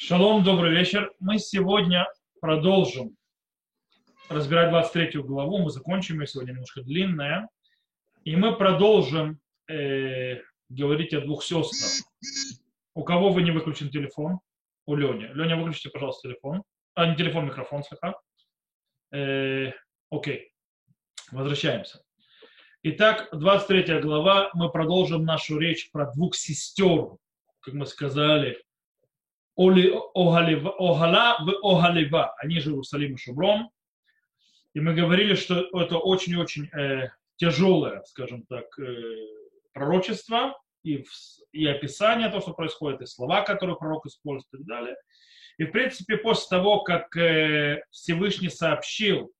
Шалом, добрый вечер. Мы сегодня продолжим разбирать 23 главу. Мы закончим ее сегодня немножко длинная. И мы продолжим э, говорить о двух сестрах. У кого вы не выключен телефон? У Лени. Леня, выключите, пожалуйста, телефон. А, не телефон, микрофон слегка. Э, окей. Возвращаемся. Итак, 23 глава. Мы продолжим нашу речь про двух сестер, как мы сказали, Огала в Огалева, они же Иерусалим и Шубром. И мы говорили, что это очень-очень э, тяжелое, скажем так, э, пророчество и, в, и описание того, что происходит, и слова, которые пророк использует и так далее. И, в принципе, после того, как э, Всевышний сообщил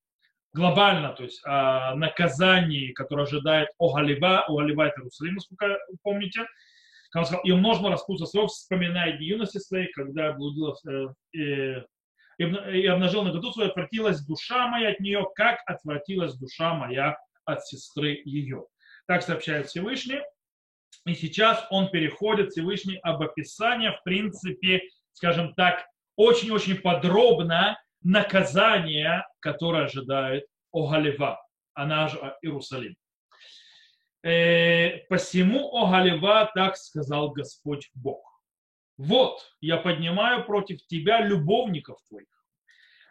глобально, то есть о наказании, которое ожидает Огалева, Огалева это Иерусалим, насколько помните, как он сказал, и умножил распутство своего, вспоминая юности своей, когда блудила э, и обнажил наготу свою, отвратилась душа моя от нее, как отвратилась душа моя от сестры ее. Так сообщает Всевышний. И сейчас он переходит, Всевышний, об описании, в принципе, скажем так, очень-очень подробно наказание, которое ожидает Огалева, она же Иерусалим. Э, посему, о Галева, так сказал Господь Бог. Вот, я поднимаю против тебя любовников твоих,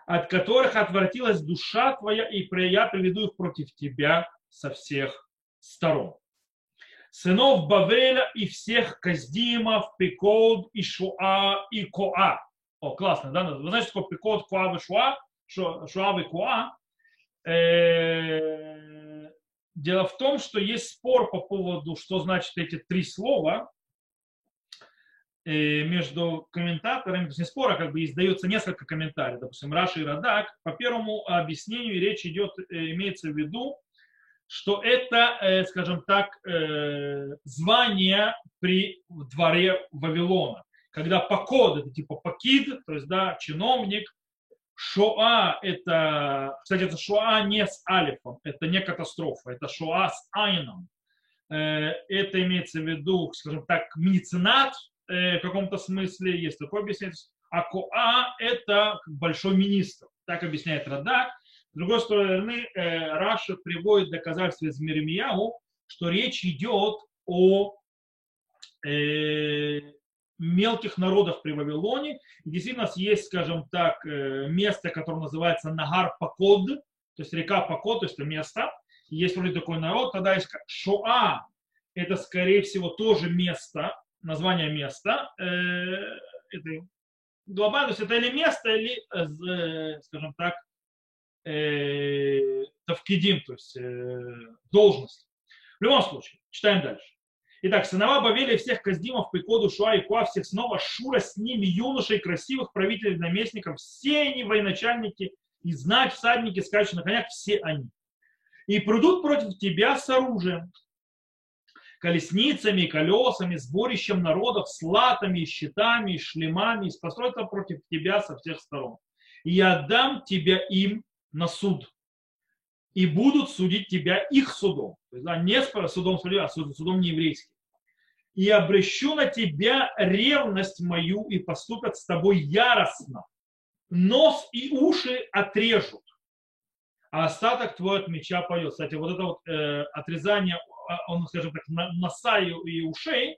от которых отвратилась душа твоя, и я приведу их против тебя со всех сторон. Сынов Бавеля и всех Каздимов, Пикод, и Шуа, и Коа. О, классно, да? Вы знаете, такое Пикод, Коа и Шуа? Шуа и Коа. Дело в том, что есть спор по поводу, что значит эти три слова э, между комментаторами, то есть не спор, а как бы издается несколько комментариев, допустим, Раши и Радак. По первому объяснению речь идет, э, имеется в виду, что это, э, скажем так, звание при дворе Вавилона. Когда покод, это типа покид, то есть, да, чиновник, Шоа – это, кстати, это Шоа не с алифом, это не катастрофа, это Шоа с айном. Э, это имеется в виду, скажем так, меценат э, в каком-то смысле, есть такое объяснение. А Коа – это большой министр, так объясняет Радак. С другой стороны, э, Раша приводит доказательства из Миремияу, что речь идет о мелких народов при Вавилоне. Действительно у нас есть, скажем так, э, место, которое называется Нагар Пакод, то есть река Пакод, то есть это место. Есть вроде такой народ, тогда есть Шоа, это скорее всего тоже место, название места. Э, это глобально, то есть это или место, или, э, скажем так, тавкидим, то есть должность. В любом случае, читаем дальше. Итак, сынова Бавеля всех Каздимов, Пикоду, Шуа и Куа, всех сынов Ашура, с ними юношей, красивых правителей, наместников, все они военачальники, и знать всадники, скачущие на конях, все они. И придут против тебя с оружием, колесницами, колесами, сборищем народов, с латами, щитами, шлемами, и построятся против тебя со всех сторон. И я отдам тебя им на суд, и будут судить тебя их судом. То есть, да, не судом судья, а судом не еврейским. И обращу на тебя ревность мою, и поступят с тобой яростно. Нос и уши отрежут, а остаток твой от меча поет. Кстати, вот это вот э, отрезание, а, он, скажем так, носа и, ушей,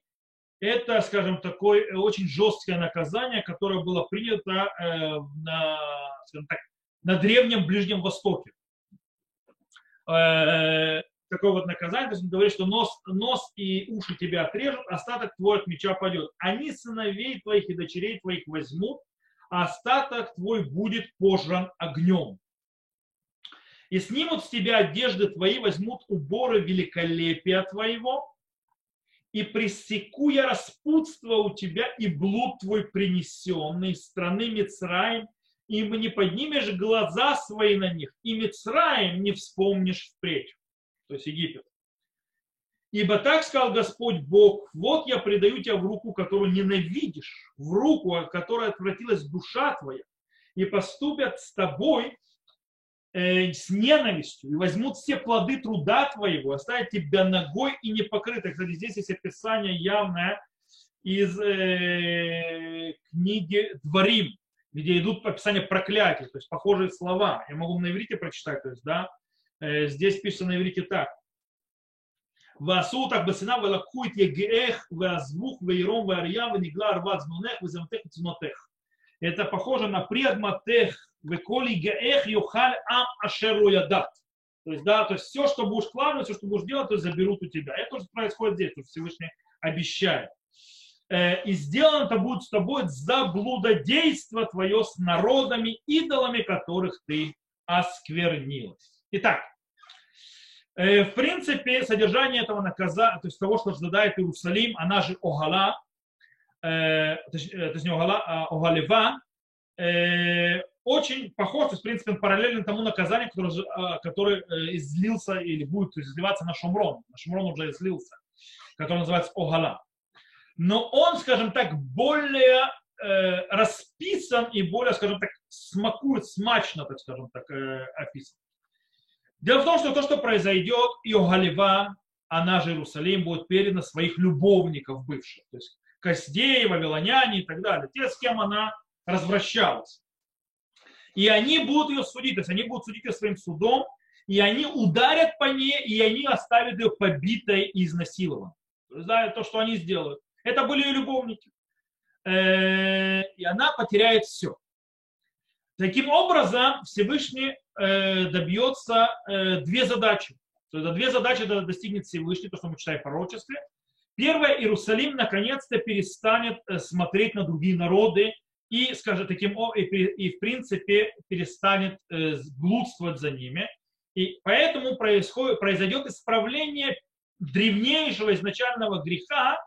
это, скажем, такое очень жесткое наказание, которое было принято э, на, так, на Древнем Ближнем Востоке. Э, такое вот наказание, то есть он говорит, что нос, нос и уши тебя отрежут, остаток твой от меча пойдет. Они сыновей твоих и дочерей твоих возьмут, остаток твой будет пожран огнем. И снимут с тебя одежды твои, возьмут уборы великолепия твоего, и пресеку я распутство у тебя и блуд твой принесенный из страны Мицраим, и не поднимешь глаза свои на них, и Мицраем не вспомнишь впредь то есть Египет. Ибо так сказал Господь Бог, вот я предаю тебя в руку, которую ненавидишь, в руку, от которой отвратилась душа твоя, и поступят с тобой э, с ненавистью, и возьмут все плоды труда твоего, оставят тебя ногой и непокрытой. Кстати, здесь есть описание явное из э, книги Дворим, где идут описания проклятий, то есть похожие слова. Я могу на иврите прочитать, то есть, да, э, здесь пишется на иврите так. ועשו אותך בשנאה ולקחו את יגעך ועזבוך ועירום ואריה ונגלה ערוות זנונך וזמתך וצנותך. Это похоже на предматех, векол гаэх юхаль ам ашеру ядат. То есть, да, то есть все, что будешь вкладывать, все, что будешь делать, то есть заберут у тебя. Это тоже происходит здесь, то есть Всевышний обещает. Э, и сделано это будет с тобой за блудодейство твое с народами, идолами которых ты осквернилась. Итак, э, в принципе, содержание этого наказания, то есть того, что ожидает Иерусалим, она же Огала, э, точнее Огала, а, Огалева, очень похож, то есть, в принципе, параллельно тому наказанию, которое, а, которое излился или будет изливаться на Шумрон. На Шумрон уже излился, который называется Огала но он, скажем так, более э, расписан и более, скажем так, смакует, смачно, так скажем так, э, описан. Дело в том, что то, что произойдет, Иогалева, она же Иерусалим, будет передана своих любовников бывших, то есть Костеи, Вавилоняне и так далее, те, с кем она развращалась. И они будут ее судить, то есть они будут судить ее своим судом, и они ударят по ней, и они оставят ее побитой и изнасилованной. То есть, да, то, что они сделают. Это были ее любовники. Э, и она потеряет все. Таким образом, Всевышний э, добьется э, две задачи. То есть две задачи достигнет Всевышний, то, что мы читаем в пророчестве. Первое, Иерусалим наконец-то перестанет смотреть на другие народы и, скажем, таким и, и в принципе перестанет блудствовать за ними. И поэтому происходит, произойдет исправление древнейшего изначального греха,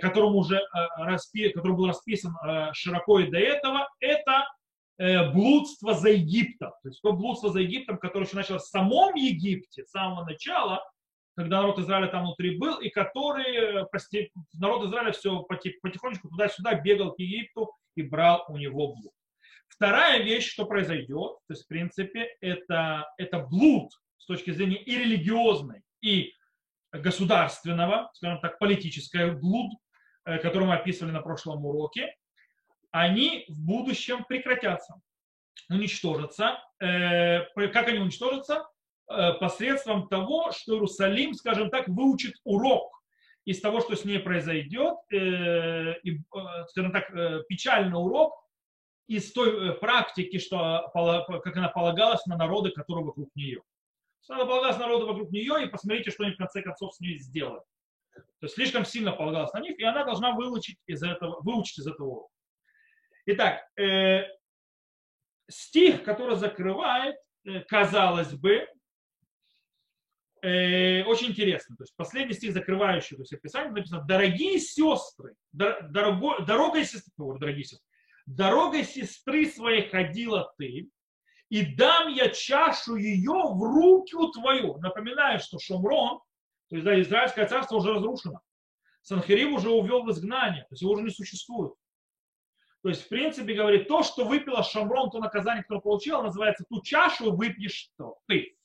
которому уже э, распи, который был расписан э, широко и до этого, это блудство за Египтом. То есть то блудство за Египтом, которое еще началось в самом Египте, с самого начала, когда народ Израиля там внутри был, и который народ Израиля все потихонечку туда-сюда бегал к Египту и брал у него блуд. Вторая вещь, что произойдет, то есть в принципе, это, это блуд с точки зрения и религиозной, и государственного, скажем так, политическое блуд, э, который мы описывали на прошлом уроке, они в будущем прекратятся, уничтожатся. Э, как они уничтожатся? Э, посредством того, что Иерусалим, скажем так, выучит урок из того, что с ней произойдет, и, скажем так, печальный урок из той практики, что, как она полагалась на народы, которые вокруг нее. Надо полагаться народу вокруг нее и посмотрите, что они в конце концов с ней сделают. То есть слишком сильно полагалась на них, и она должна выучить из этого, выучить из этого урока. Итак, э, стих, который закрывает, э, казалось бы, э, очень интересно. То есть последний стих, закрывающий то есть описание, написано «Дорогие сестры, дорого, дорогой сестры, дорогие сестры, дорогой сестры своей ходила ты, и дам я чашу ее в руку твою. Напоминаю, что Шумрон, то есть да, Израильское царство уже разрушено. Санхерим уже увел в изгнание, то есть его уже не существует. То есть, в принципе, говорит, то, что выпила Шамрон, то наказание, которое получила, называется ту чашу выпьешь что ты.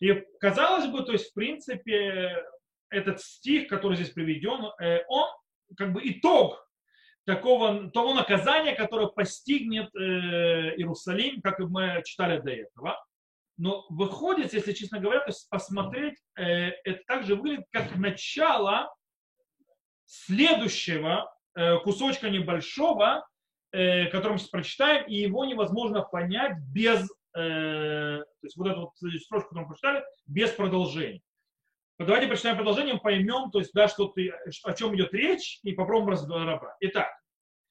И казалось бы, то есть, в принципе, этот стих, который здесь приведен, э, он как бы итог такого, того наказания, которое постигнет э, Иерусалим, как мы читали до этого. Но выходит, если честно говоря, то есть посмотреть, э, это также выглядит как начало следующего э, кусочка небольшого, э, который мы сейчас прочитаем, и его невозможно понять без, э, то есть вот эту вот строчку, которую мы прочитали, без продолжения. Давайте прочитаем продолжение, поймем, то есть, да, что ты, о чем идет речь, и попробуем разобрать. Итак,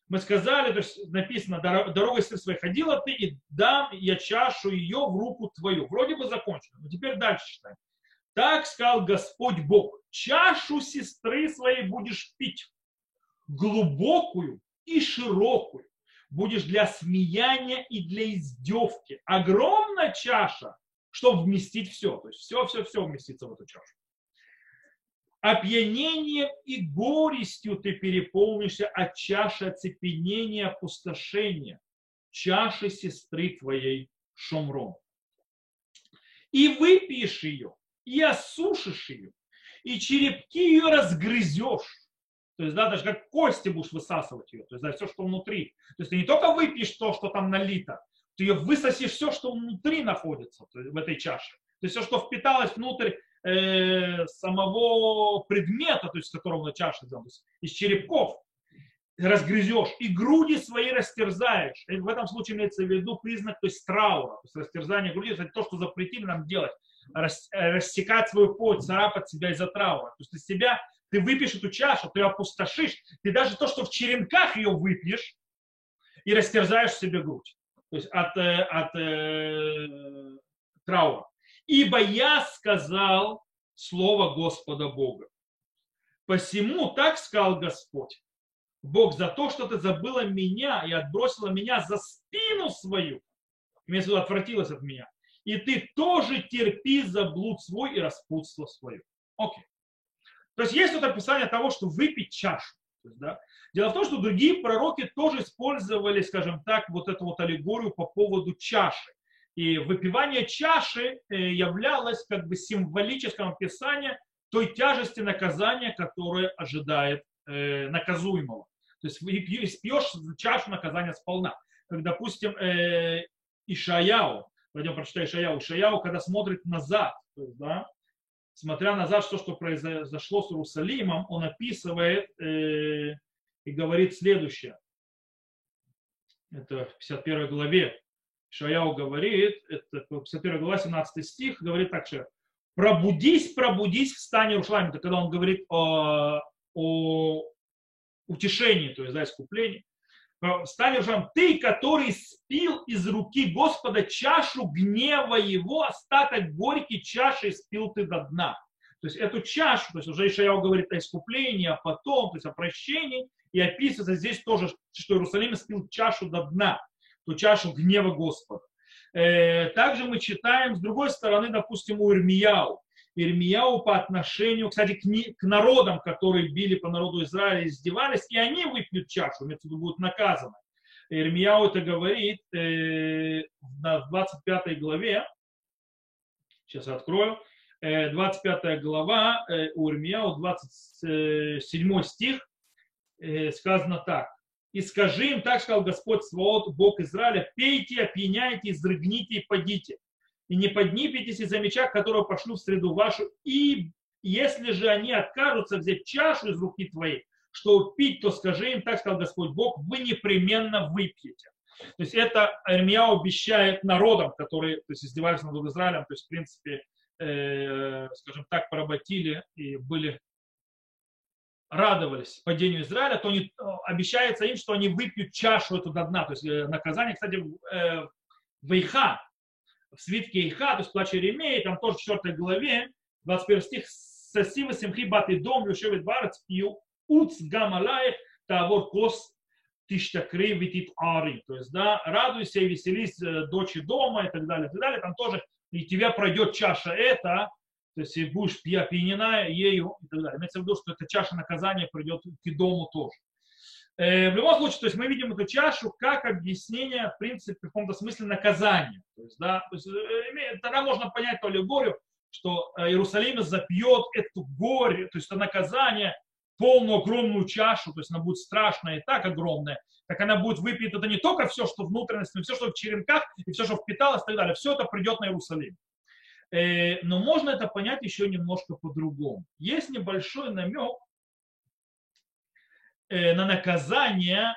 мы сказали, то есть написано, дорогой сын своей ходила ты, и дам я чашу ее в руку твою. Вроде бы закончено, но теперь дальше читаем. Так сказал Господь Бог, чашу сестры своей будешь пить, глубокую и широкую, будешь для смеяния и для издевки. Огромная чаша, чтобы вместить все. То есть все-все-все вместится в эту чашу. Опьянением и горестью ты переполнишься от чаши оцепенения, опустошения, чаши сестры твоей Шомрон. И выпьешь ее, и осушишь ее, и черепки ее разгрызешь, То есть, да, даже как кости будешь высасывать ее, то есть, да, все, что внутри. То есть, ты не только выпьешь то, что там налито, ты ее высосишь все, что внутри находится в этой чаше. То есть, все, что впиталось внутрь э, самого предмета, то есть, которого чаша сделана, из черепков, разгрызешь и груди свои растерзаешь. И в этом случае имеется в виду признак, то есть траура, то есть растерзание груди, это то, что запретили нам делать, рассекать свою плоть, царапать себя из-за траура. То есть из себя ты выпьешь эту чашу, ты ее опустошишь, ты даже то, что в черенках ее выпьешь, и растерзаешь себе грудь. То есть от, э, от э, траура. Ибо я сказал слово Господа Бога. Посему так сказал Господь. Бог за то, что ты забыла меня и отбросила меня за спину свою. Имеется в виду, отвратилась от меня. И ты тоже терпи за блуд свой и распутство свое. Окей. То есть есть тут описание того, что выпить чашу. есть, да? Дело в том, что другие пророки тоже использовали, скажем так, вот эту вот аллегорию по поводу чаши. И выпивание чаши э, являлось как бы символическим описанием той тяжести наказания, которое ожидает э, наказуемого. То есть испьешь чашу наказания сполна. Как, допустим, э, Ишаяу, пойдем прочитаем Ишаяу. Ишаяу, когда смотрит назад, то есть, да, смотря назад, что, что произошло с Иерусалимом, он описывает э, и говорит следующее. Это в 51 главе. Шаяу говорит, это 51 глава, 17 стих, говорит так что пробудись, пробудись, встань, Иерушалим. Это когда он говорит о, о утешении, то есть да, искуплении. Встань, Иерушалим, ты, который спил из руки Господа чашу гнева его, остаток горький чаши спил ты до дна. То есть эту чашу, то есть уже Ишаяу говорит о искуплении, а потом, то есть о прощении, и описывается здесь тоже, что Иерусалим спил чашу до дна, ту чашу гнева Господа. Э, также мы читаем, с другой стороны, допустим, у Ирмияу. Ирмияу по отношению, кстати, к, не, к народам, которые били по народу Израиля, издевались, и они выпьют чашу, имеется в будут наказаны. Ирмияу это говорит э, в 25 главе, сейчас открою, 25 э, глава э, у Ирмияу, 27 стих, сказано так. «И скажи им, так сказал Господь Свод, Бог Израиля, пейте, опьяняйте, изрыгните и подите, и не поднимитесь из-за меча, которого пошлю в среду вашу, и если же они откажутся взять чашу из руки твоей, что пить, то скажи им, так сказал Господь Бог, вы непременно выпьете. То есть это Ирмия обещает народам, которые то есть, издевались над Израилем, то есть в принципе, э, скажем так, поработили и были радовались падению Израиля, то они, э, обещается им, что они выпьют чашу эту до дна. То есть э, наказание, кстати, э, в Иха, в свитке Иха, то есть в плаче Еремеи, там тоже в 4 главе, 21 стих, «Сасива симхи бат и дом, юшевит барец, и уц гамалаев, тавор кос тиштакри витит ари». То есть, да, радуйся и веселись, дочь дома и так далее, и так далее. Там тоже, и тебя пройдет чаша это, то есть и будешь пьянена ею и так далее. Имеется в виду, что эта чаша наказания придет к дому тоже. Э, в любом случае, то есть мы видим эту чашу как объяснение, в принципе, в каком-то смысле наказания. То есть, да, то есть, э, тогда можно понять то аллегорию, что э, Иерусалим запьет эту горе, то есть это наказание, полную огромную чашу, то есть она будет страшная и так огромная, так она будет выпить это не только все, что внутренность, но все, что в черенках, и все, что впиталось и так далее. Все это придет на Иерусалим. Но можно это понять еще немножко по-другому. Есть небольшой намек Э, на наказание,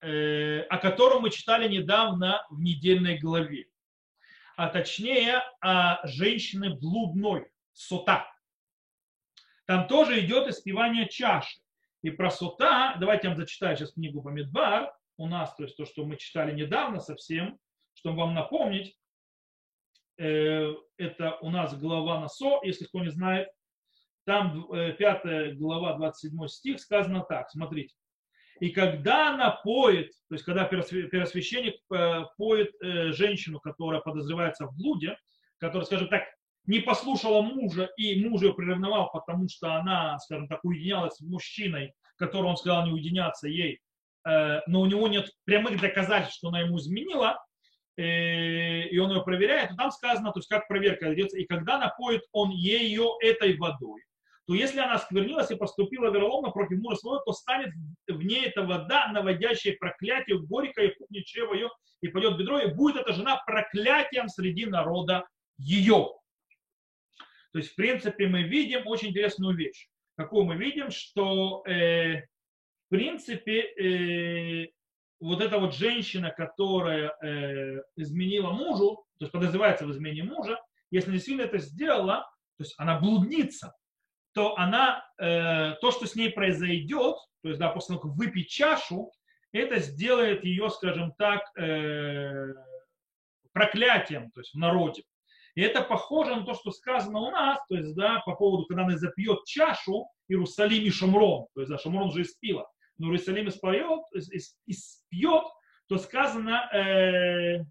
э, о котором мы читали недавно в недельной главе. А точнее, о женщине блудной, сота. Там тоже идет испевание чаши. И про сота, давайте я вам зачитаю сейчас книгу Бамидбар, у нас, то есть то, что мы читали недавно совсем, чтобы вам напомнить, э, это у нас глава Насо, если кто не знает, там 5 э, глава, 27 стих сказано так, смотрите. И когда она поет, то есть когда первосвященник э, поет э, женщину, которая подозревается в блуде, которая, скажем так, не послушала мужа и муж ее приревновал, потому что она, скажем так, уединялась с мужчиной, которому он сказал не уединяться ей, но у него нет прямых доказательств, что она ему изменила, и он ее проверяет, то там сказано, то есть как проверка идет, и когда напоит он ее этой водой, то если она сквернилась и поступила вероломно против мужа своего, то станет в ней эта вода, наводящая проклятие, горькое, и пухнет чрево ее, и пойдет бедро, и будет эта жена проклятием среди народа ее. То есть, в принципе, мы видим очень интересную вещь. Какую мы видим, что, э, в принципе, э, вот эта вот женщина, которая э, изменила мужу, то есть подозревается в измене мужа, если действительно это сделала, то есть она блудница, то она, э, то, что с ней произойдет, то есть, да, после того, как выпить чашу, это сделает ее, скажем так, э, проклятием, то есть в народе. И это похоже на то, что сказано у нас, то есть, да, по поводу, когда она запьет чашу Иерусалим и Шамрон, то есть, да, Шамрон уже испила, но Иерусалим испоет, испьет, то сказано, э,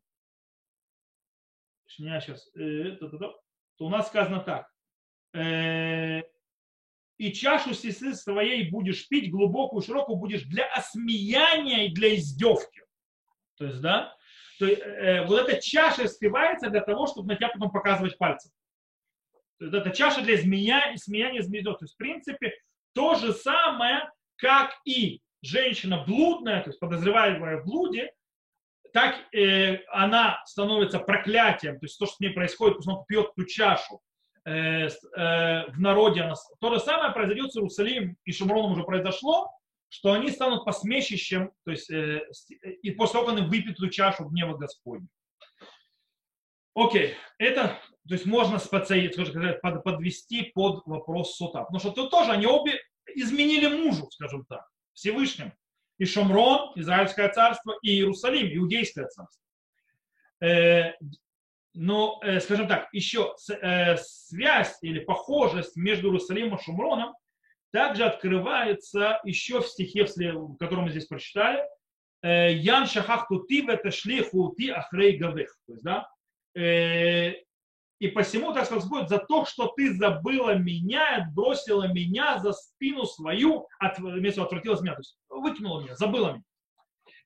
сейчас, э, то, у нас сказано так, э, и чашу сестры своей будешь пить, глубокую, широкую будешь для осмеяния и для издевки. То есть, да, то э, вот эта чаша скрывается для того, чтобы на тебя потом показывать пальцем. То есть, это чаша для змея смеяния змеидов. То есть, в принципе, то же самое, как и женщина блудная, то есть подозреваемая в блуде, так э, она становится проклятием, то есть то, что с ней происходит, пусть он пьет ту чашу, э, э, в народе. Она, то же самое произойдет с Иерусалимом и Шамроном уже произошло, что они станут посмешищем, то есть э, и после того, как они выпьют эту чашу гнева Господня. Окей, это, то есть можно сказать, подвести под вопрос сота. Потому что тут тоже они обе изменили мужу, скажем так, Всевышним. И Шамрон, Израильское царство, и Иерусалим, Иудейское царство. Э, но, э, скажем так, еще э, связь или похожесть между Иерусалимом и Шумроном также открывается еще в стихе, который мы здесь прочитали. Ян шахах тути это шли хути ахрей гавех. То есть, да, и посему, так сказать, будет за то, что ты забыла меня, отбросила меня за спину свою, от, отвратилась меня, то есть выкинула меня, забыла меня.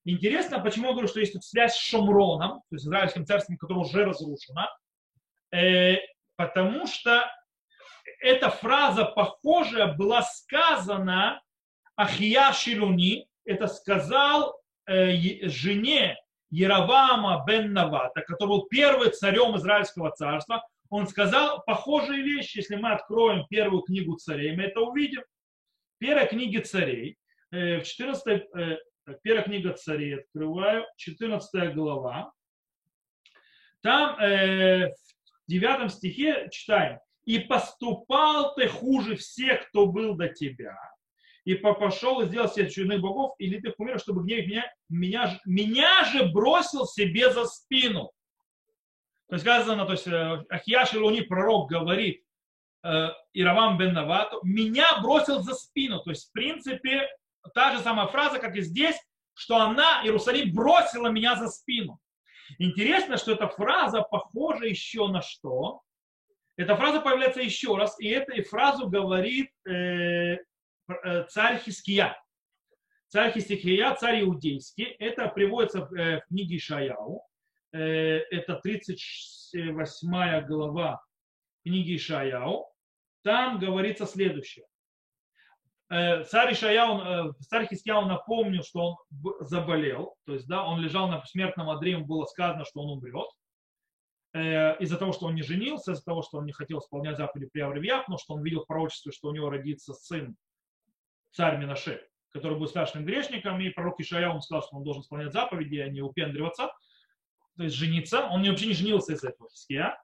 Интересно, почему я говорю, что есть тут связь с Шомроном, то есть израильским царством, которое уже разрушено, э, потому что эта фраза похожая была сказана Ахия Шилуни, это сказал э, жене Яровама бен Навата, который был первым царем Израильского царства, он сказал похожие вещи. Если мы откроем первую книгу царей, мы это увидим. Первая книга царей, э, в 14 Первая книга царей открываю, 14 глава. Там э, в 9 стихе читаем. «И поступал ты хуже всех, кто был до тебя, и пошел и сделал себе чудных богов, и литых умер, чтобы гнев меня, меня, меня же бросил себе за спину». То есть сказано, то есть э, Ахияш Илуни, пророк, говорит э, Иравам бен Навату, меня бросил за спину. То есть, в принципе, та же самая фраза, как и здесь, что она, Иерусалим, бросила меня за спину. Интересно, что эта фраза похожа еще на что? Эта фраза появляется еще раз, и эту фразу говорит э, царь Хиския. Царь Хиския, царь иудейский. Это приводится э, в книге Ишаяу. Э, это 38 глава книги Ишаяу. Там говорится следующее. Э, царь Ишаяу, э, царь Хискияу напомнил, что он заболел, то есть, да, он лежал на смертном одре, ему было сказано, что он умрет, э, из-за того, что он не женился, из-за того, что он не хотел исполнять заповеди при Авревьях, но что он видел в пророчестве, что у него родится сын, царь Минаше, который будет страшным грешником, и пророк Ишаяу ему сказал, что он должен исполнять заповеди, а не упендриваться, то есть жениться. Он вообще не женился из-за этого Хиския.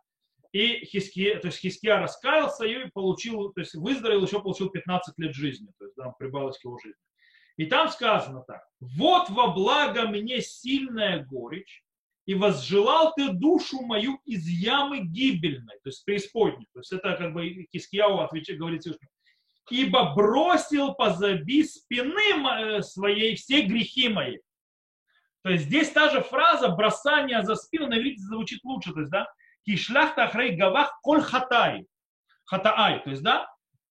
И Хиския, то есть Хиския раскаялся и получил, то есть выздоровел, еще получил 15 лет жизни, то есть там прибавилось к его жизни. И там сказано так, вот во благо мне сильная горечь, и возжелал ты душу мою из ямы гибельной, то есть преисподней. То есть это как бы Хискияу отвечает, говорит Всевышний. Ибо бросил позаби спины своей все грехи мои. То есть здесь та же фраза бросание за спину на иврите звучит лучше. То есть, да, Кишлахта ахрей гавах коль хатай. Хатаай. То есть, да,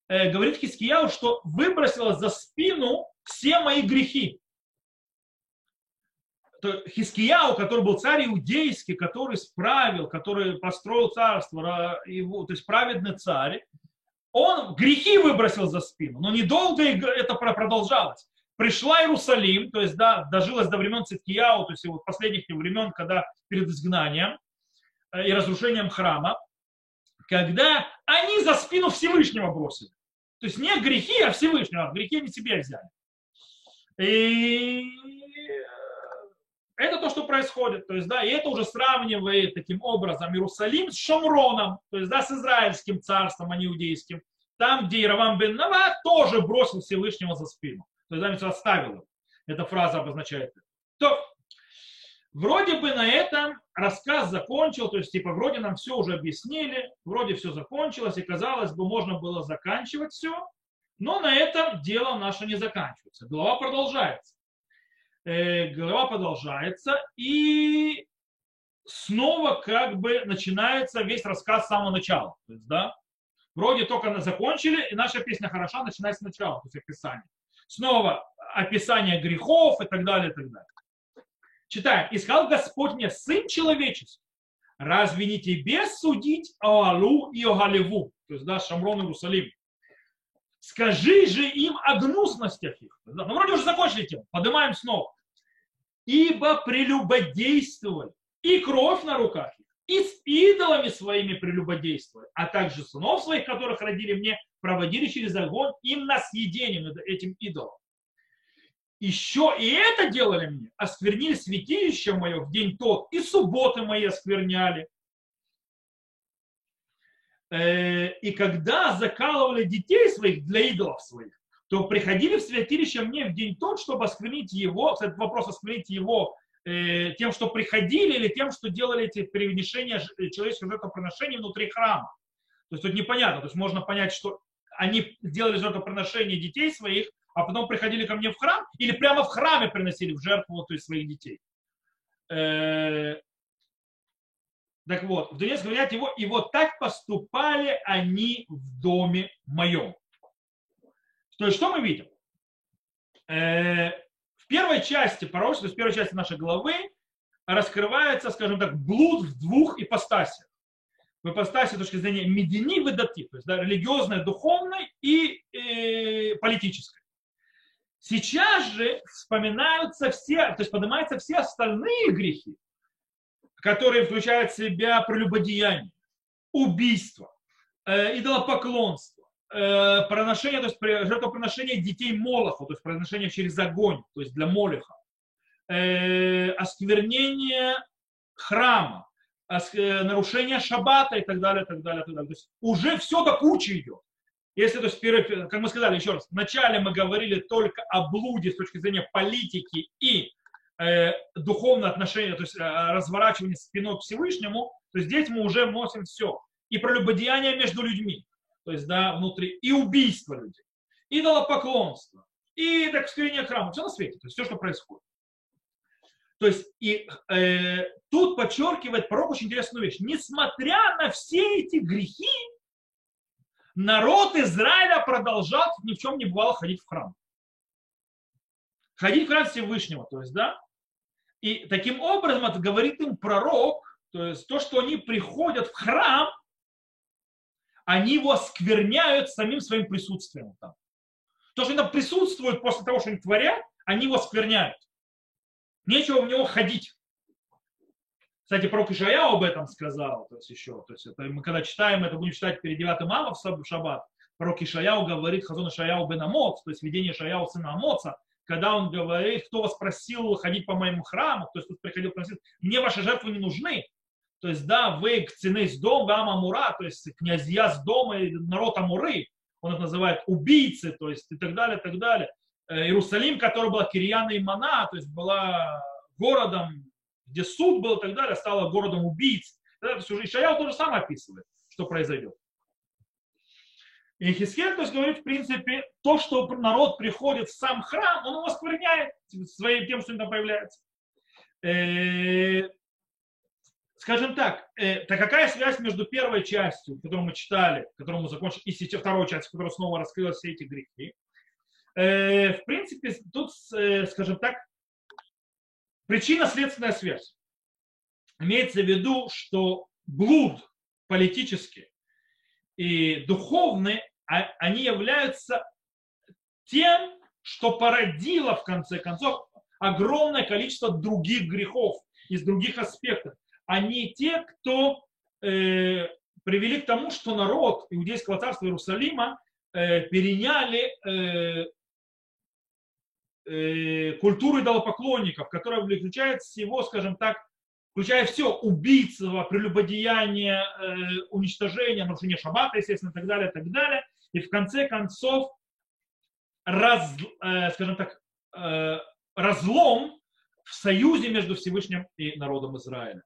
э, говорит Хискияу, что выбросила за спину все мои грехи. Хискияу, который был царь иудейский, который справил, который построил царство, его, то есть праведный царь, он грехи выбросил за спину, но недолго это продолжалось. Пришла Иерусалим, то есть да, дожилась до времен Циткияу, то есть вот последних времен, когда перед изгнанием э, и разрушением храма, когда они за спину Всевышнего бросили. То есть не грехи, а Всевышнего, грехи они себе взяли. И это то, что происходит. То есть, да, и это уже сравнивает таким образом Иерусалим с Шамроном, то есть, да, с израильским царством, а не иудейским. Там, где Иравам бен Нава тоже бросил Всевышнего за спину. То есть, да, оставил его. Эта фраза обозначает. То, вроде бы на этом рассказ закончил, то есть, типа, вроде нам все уже объяснили, вроде все закончилось, и казалось бы, можно было заканчивать все, но на этом дело наше не заканчивается. Глава продолжается э, глава продолжается, и снова как бы начинается весь рассказ с самого начала. То есть, да, вроде только закончили, и наша песня хороша начинается сначала, то есть описание. Снова описание грехов и так далее, и так далее. Читаем. «И сказал Господь мне, сын человеческий, разве не тебе судить о Алу и о Галеву?» То есть, да, Шамрон Иерусалим. Скажи же им о гнусностях их. Ну, вроде уже закончили тему. Поднимаем снова ибо прелюбодействовали, и кровь на руках их, и с идолами своими прелюбодействовали, а также сынов своих, которых родили мне, проводили через огонь им на съедение этим идолам. Еще и это делали мне, осквернили святилище мое в день тот, и субботы мои оскверняли. Э, и когда закалывали детей своих для идолов своих, то приходили в святилище мне в день тот, чтобы осквернить его, кстати, вопрос осквернить его э, тем, что приходили, или тем, что делали эти перенесения э, человеческого жертвоприношения внутри храма. То есть тут непонятно, то есть можно понять, что они делали жертвоприношение детей своих, а потом приходили ко мне в храм, или прямо в храме приносили в жертву то есть, своих детей. Э, так вот, в Донецке говорят его, и вот так поступали они в доме моем. То есть что мы видим? Э, в первой части пророчества, в первой части нашей главы раскрывается, скажем так, блуд в двух ипостасях. В ипостаси с точки зрения медини выдати, то есть да, религиозной, духовной и э, политической. Сейчас же вспоминаются все, то есть поднимаются все остальные грехи, которые включают в себя прелюбодеяние, убийство, э, идолопоклонство, э, проношение, то есть жертвоприношение детей Молоху, то есть приношение через огонь, то есть для Молиха, э, осквернение храма, э, нарушение шаббата и так далее, так далее, так далее. То есть уже все до кучи идет. Если, то есть, как мы сказали еще раз, вначале мы говорили только о блуде с точки зрения политики и э, духовного отношения, то есть э, разворачивания спиной к Всевышнему, то здесь мы уже вносим все. И прелюбодеяние между людьми то есть, да, внутри, и убийство людей, идолопоклонство, и так скверение храма, все на свете, то есть все, что происходит. То есть и э, тут подчеркивает пророк очень интересную вещь. Несмотря на все эти грехи, народ Израиля продолжал ни в чем не бывало ходить в храм. Ходить в храм Всевышнего, то есть, да. И таким образом это говорит им пророк, то есть то, что они приходят в храм, они его оскверняют самим своим присутствием там. То, что они там присутствуют после того, что они творят, они его оскверняют. Нечего в него ходить. Кстати, пророк Ишаяу об этом сказал, то есть еще, то есть это мы когда читаем, это будем читать перед 9 ава в шаббат, пророк Ишаяу говорит, Хазон Ишаяу бен Амоц, то есть видение Ишаяу сына Амоца, когда он говорит, кто вас просил ходить по моему храму, то есть тут приходил просил, мне ваши жертвы не нужны, то есть, да, вы кцены с дома, гам Амура, то есть князья с дома, народ Амуры, он их называет убийцы, то есть и так далее, и так далее. Э, Иерусалим, который была Кирьяна и Мана, то есть была городом, где суд был и так далее, стала городом убийц. То есть уже тоже сам описывает, что произойдет. И Хискель, то есть говорит, в принципе, то, что народ приходит в сам храм, он его оскверняет своим тем, что он там появляется. Э, скажем так, это какая связь между первой частью, которую мы читали, которую мы закончили, и второй частью, которая снова раскрыла все эти грехи? Э, в принципе, тут, э, скажем так, причинно-следственная связь. Имеется в виду, что блуд политический и духовный а, они являются тем, что породило в конце концов огромное количество других грехов из других аспектов. Они те, кто э, привели к тому, что народ Иудейского царства Иерусалима э, переняли э, э, культуру идолопоклонников, которая включает всего, скажем так, включая все, убийство, прелюбодеяние, э, уничтожение, нарушение шаббата, естественно, и так далее, и так далее. И в конце концов, раз, э, скажем так, э, разлом в союзе между Всевышним и народом Израиля,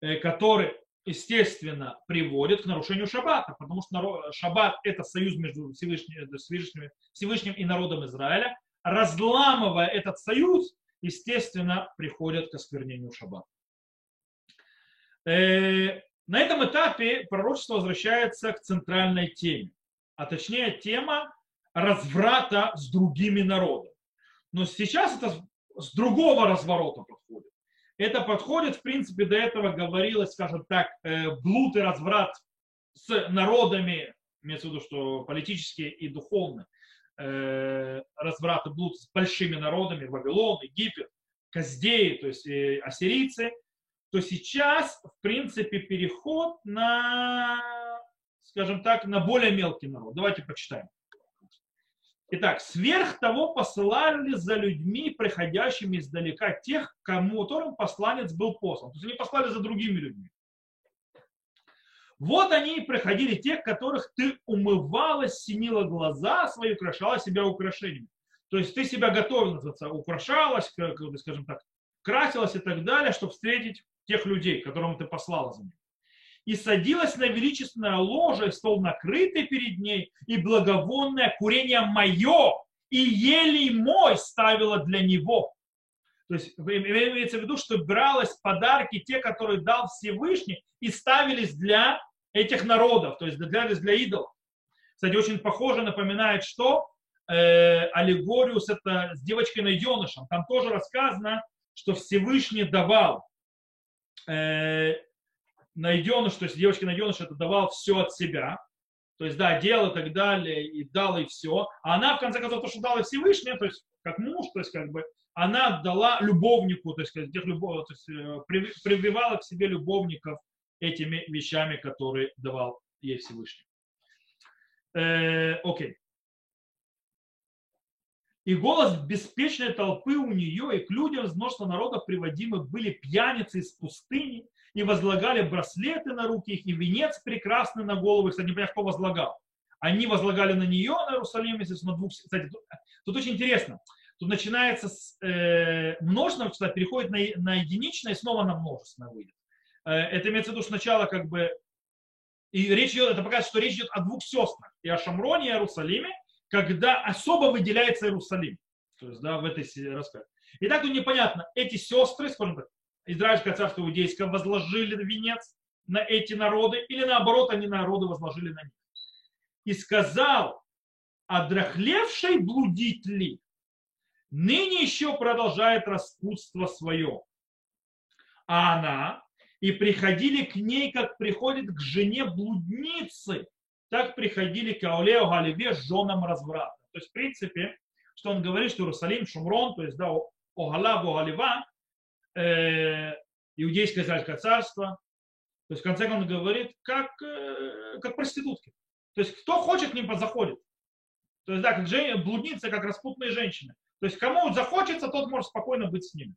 который, естественно, приводит к нарушению шаббата, потому что шаббат – это союз между Всевышним, Всевышним, Всевышним и народом Израиля. Разламывая этот союз, естественно, приходит к осквернению шаббата. Э, на этом этапе пророчество возвращается к центральной теме, а точнее тема разврата с другими народами. Но сейчас это с другого разворота подходит. Это подходит, в принципе, до этого говорилось, скажем так, э, блуд и разврат с народами, имеется в виду, что политические и духовные, э, разврат и блуд с большими народами, Вавилон, Египет, Каздеи, то есть ассирийцы, то сейчас, в принципе, переход на, скажем так, на более мелкий народ. Давайте почитаем. Итак, сверх того посылали за людьми, приходящими издалека, тех, кому, которым посланец был послан. То есть они послали за другими людьми. Вот они и приходили тех, которых ты умывала, синила глаза свои, украшала себя украшениями. То есть ты себя готовила, украшалась, скажем так, красилась и так далее, чтобы встретить тех людей, которым ты послала за ним и садилась на величественное ложе, стол накрытый перед ней, и благовонное курение мое, и елей мой ставила для него. То есть имеется в виду, что бралось подарки, те, которые дал Всевышний, и ставились для этих народов, то есть для, для идолов. Кстати, очень похоже, напоминает, что э, аллегорию с, это, с девочкой-найденышем. Там тоже рассказано, что Всевышний давал э, найденыш, то есть девочке найденыш это давал все от себя, то есть, да, делал и так далее, и дал и все. А она, в конце концов, то, что дала Всевышний, то есть, как муж, то есть, как бы, она дала любовнику, то есть, тех любов, то есть, э, прививала к себе любовников этими вещами, которые давал ей Всевышний. Э, окей. И голос беспечной толпы у нее и к людям из множества народов приводимых были пьяницы из пустыни, и возлагали браслеты на руки их, и венец прекрасный на голову. Кстати, не понятно, кто возлагал. Они возлагали на нее, на Иерусалим, на двух... Кстати, тут, тут очень интересно. Тут начинается с э, множественного числа, переходит на, на единичное и снова на множественное выйдет. Э, это имеется в виду сначала как бы... И речь идет, это показывает, что речь идет о двух сестрах. И о Шамроне, и о Иерусалиме, когда особо выделяется Иерусалим. То есть, да, в этой рассказе. И так тут непонятно, эти сестры, скажем так, Израильское царство иудейское возложили венец на эти народы, или наоборот, они народы возложили на них. И сказал, одрахлевший блудить ли, ныне еще продолжает распутство свое. А она, и приходили к ней, как приходит к жене блудницы, так приходили к Аулео Галиве с женам разврата. То есть, в принципе, что он говорит, что Иерусалим, Шумрон, то есть, да, Огалав, Огалива, э, иудейское израильское царство. То есть, в конце концов, он говорит, как, э, как проститутки. То есть, кто хочет, к ним заходит. То есть, да, как жен... блудницы, как распутные женщины. То есть, кому захочется, тот может спокойно быть с ними.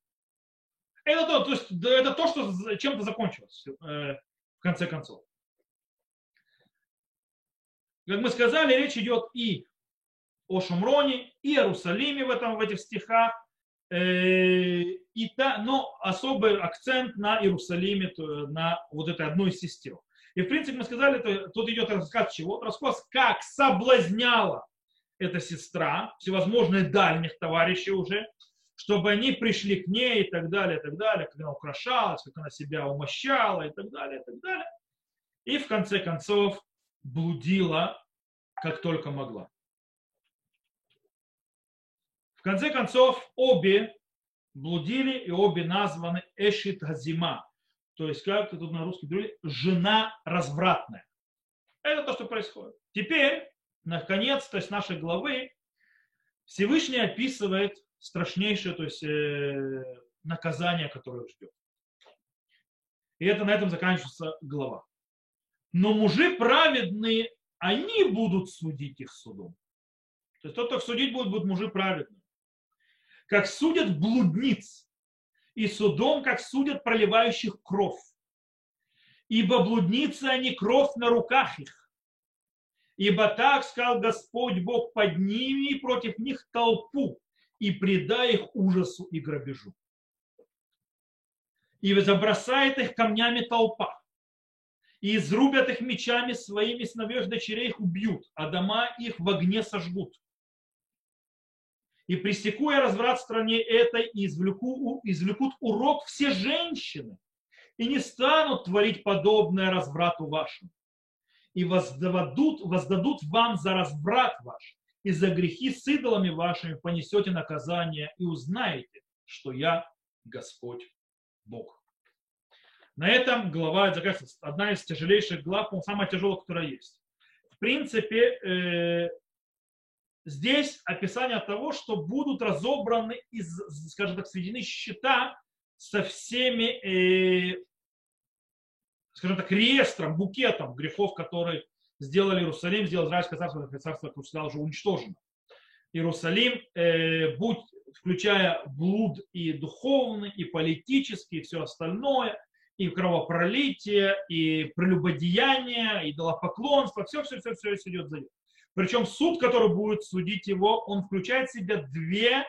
Это то, то, есть, это то что чем-то закончилось э, в конце концов. Как мы сказали, речь идет и о Шумроне, и Иерусалиме в, этом, в этих стихах, Э, и та, но особый акцент на Иерусалиме, на вот этой одной из сестер. И в принципе мы сказали, то, тут идет рассказ чего? Рассказ, как соблазняла эта сестра, всевозможные дальних товарищей уже, чтобы они пришли к ней и так далее, и так далее, как она украшалась, как она себя умощала и так далее, и так далее. И в конце концов блудила, как только могла. В конце концов, обе блудили и обе названы Эшит Газима. То есть, как тут на русском говорили, жена развратная. Это то, что происходит. Теперь наконец, то есть нашей главы, Всевышний описывает страшнейшее, то есть э, наказание, которое ждет. И это на этом заканчивается глава. Но мужи праведные, они будут судить их судом. То есть тот, кто судить будет, будут мужи праведные. Как судят блудниц, и судом, как судят проливающих кровь. Ибо блудницы они кровь на руках их. Ибо так сказал Господь Бог, подними против них толпу и предай их ужасу и грабежу. И забросает их камнями толпа, и изрубят их мечами своими сыновей дочерей их убьют, а дома их в огне сожгут. И пресеку я разврат в стране этой, и извлеку, извлекут урок все женщины, и не станут творить подобное разврату вашему. И воздадут, воздадут вам за разврат ваш, и за грехи с идолами вашими понесете наказание, и узнаете, что я Господь Бог. На этом глава заканчивается. Одна из тяжелейших глав, самая тяжелая, которая есть. В принципе, э, здесь описание того, что будут разобраны, из, скажем так, сведены счета со всеми, э, скажем так, реестром, букетом грехов, которые сделали Иерусалим, сделал Израильское царство, царство, сказал, уже уничтожено. Иерусалим, э, будь, включая блуд и духовный, и политический, и все остальное, и кровопролитие, и прелюбодеяние, и идолопоклонство, все, все, идет за ним. Причем суд, который будет судить его, он включает в себя две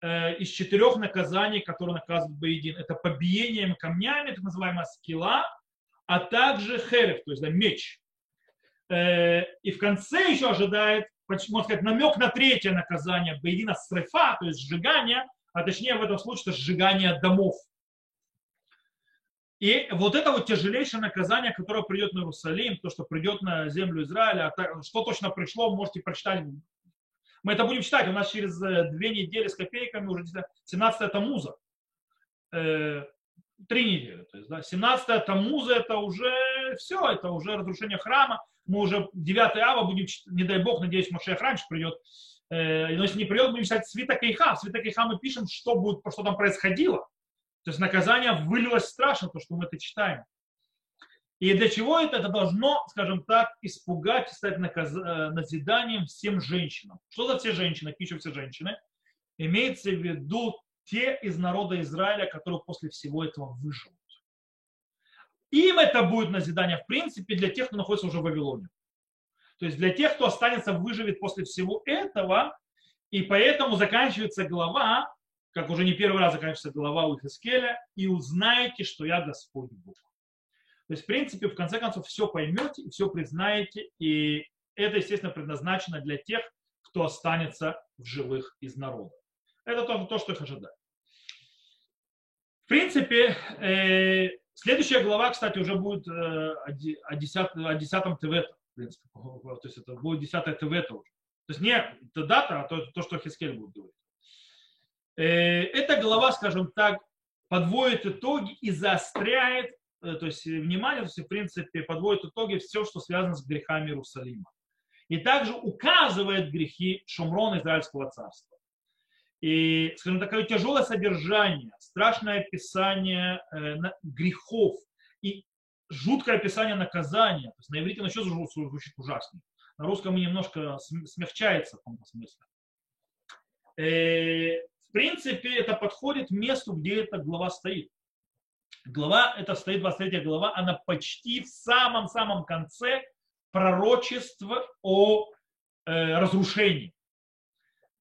э, из четырех наказаний, которые наказывают Боедин. Это побиением камнями, так называемая скилла, а также херев, то есть да, меч. Э, и в конце еще ожидает, можно сказать, намек на третье наказание Боедина срефа, то есть сжигание, а точнее в этом случае это сжигание домов. И вот это вот тяжелейшее наказание, которое придет на Иерусалим, то, что придет на землю Израиля, а что точно пришло, можете прочитать. Мы это будем читать, у нас через э, две недели с копейками уже 17 Тамуза. Э, три недели. То есть, да, 17 Тамуза это уже все, это уже разрушение храма. Мы уже 9 ава будем, не дай бог, надеюсь, Машех раньше придет. Э, но если не придет, будем читать Свита Кейха. В Свита Кейха мы пишем, что, будет, что там происходило то есть наказание вылилось страшно, то, что мы это читаем. И для чего это? Это должно, скажем так, испугать стать наказ... Э, назиданием всем женщинам. Что за все женщины? Пишут все женщины. Имеется в виду те из народа Израиля, которые после всего этого выживут. Им это будет назидание, в принципе, для тех, кто находится уже в Вавилоне. То есть для тех, кто останется, выживет после всего этого, и поэтому заканчивается глава как уже не первый раз заканчивается глава у Хискеля, и узнаете, что я Господь Бог. То есть, в принципе, в конце концов, все поймете все признаете, и это, естественно, предназначено для тех, кто останется в живых из народа. Это то, то что их ожидает. В принципе, э, следующая глава, кстати, уже будет э, о, 10, о 10 ТВ. В принципе, то есть это будет 10 ТВ уже. То есть не дата, а то, то что Хискель будет говорить. Э, эта глава, скажем так, подводит итоги и заостряет, э, то есть внимание, то есть в принципе подводит итоги все, что связано с грехами Иерусалима. И также указывает грехи Шумрона Израильского царства. И, скажем, такое тяжелое содержание, страшное описание э, грехов и жуткое описание наказания. То есть на иврите оно еще звучит ужаснее. На русском немножко смягчается в каком-то смысле в принципе, это подходит месту, где эта глава стоит. Глава, это стоит 23 глава, она почти в самом-самом конце пророчества о э, разрушении.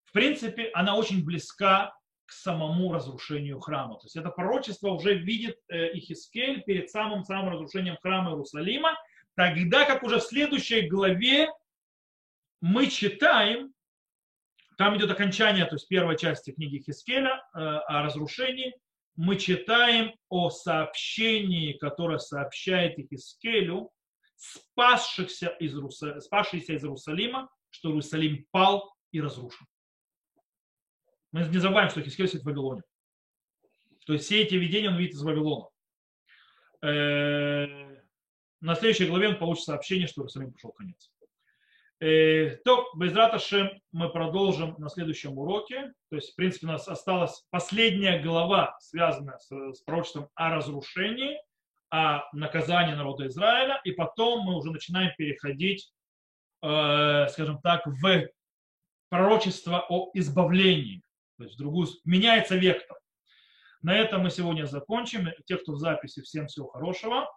В принципе, она очень близка к самому разрушению храма. То есть это пророчество уже видит э, Ихискель перед самым-самым разрушением храма Иерусалима, тогда как уже в следующей главе мы читаем, там идет окончание, то есть первой части книги Хискеля э, о разрушении. Мы читаем о сообщении, которое сообщает Хискелю, спасшихся из, спасшийся из Иерусалима, что Иерусалим пал и разрушен. Мы не забываем, что Хискель сидит в Вавилоне. То есть все эти видения он видит из Вавилона. Э, на следующей главе он получит сообщение, что Иерусалим пришел конец. Э, то, без раташем, мы продолжим на следующем уроке. То есть, в принципе, у нас осталась последняя глава, связанная с, с пророчеством о разрушении, о наказании народа Израиля. И потом мы уже начинаем переходить, э, скажем так, в пророчество о избавлении. То есть, в другую, меняется вектор. На этом мы сегодня закончим. Те, кто в записи, всем всего хорошего.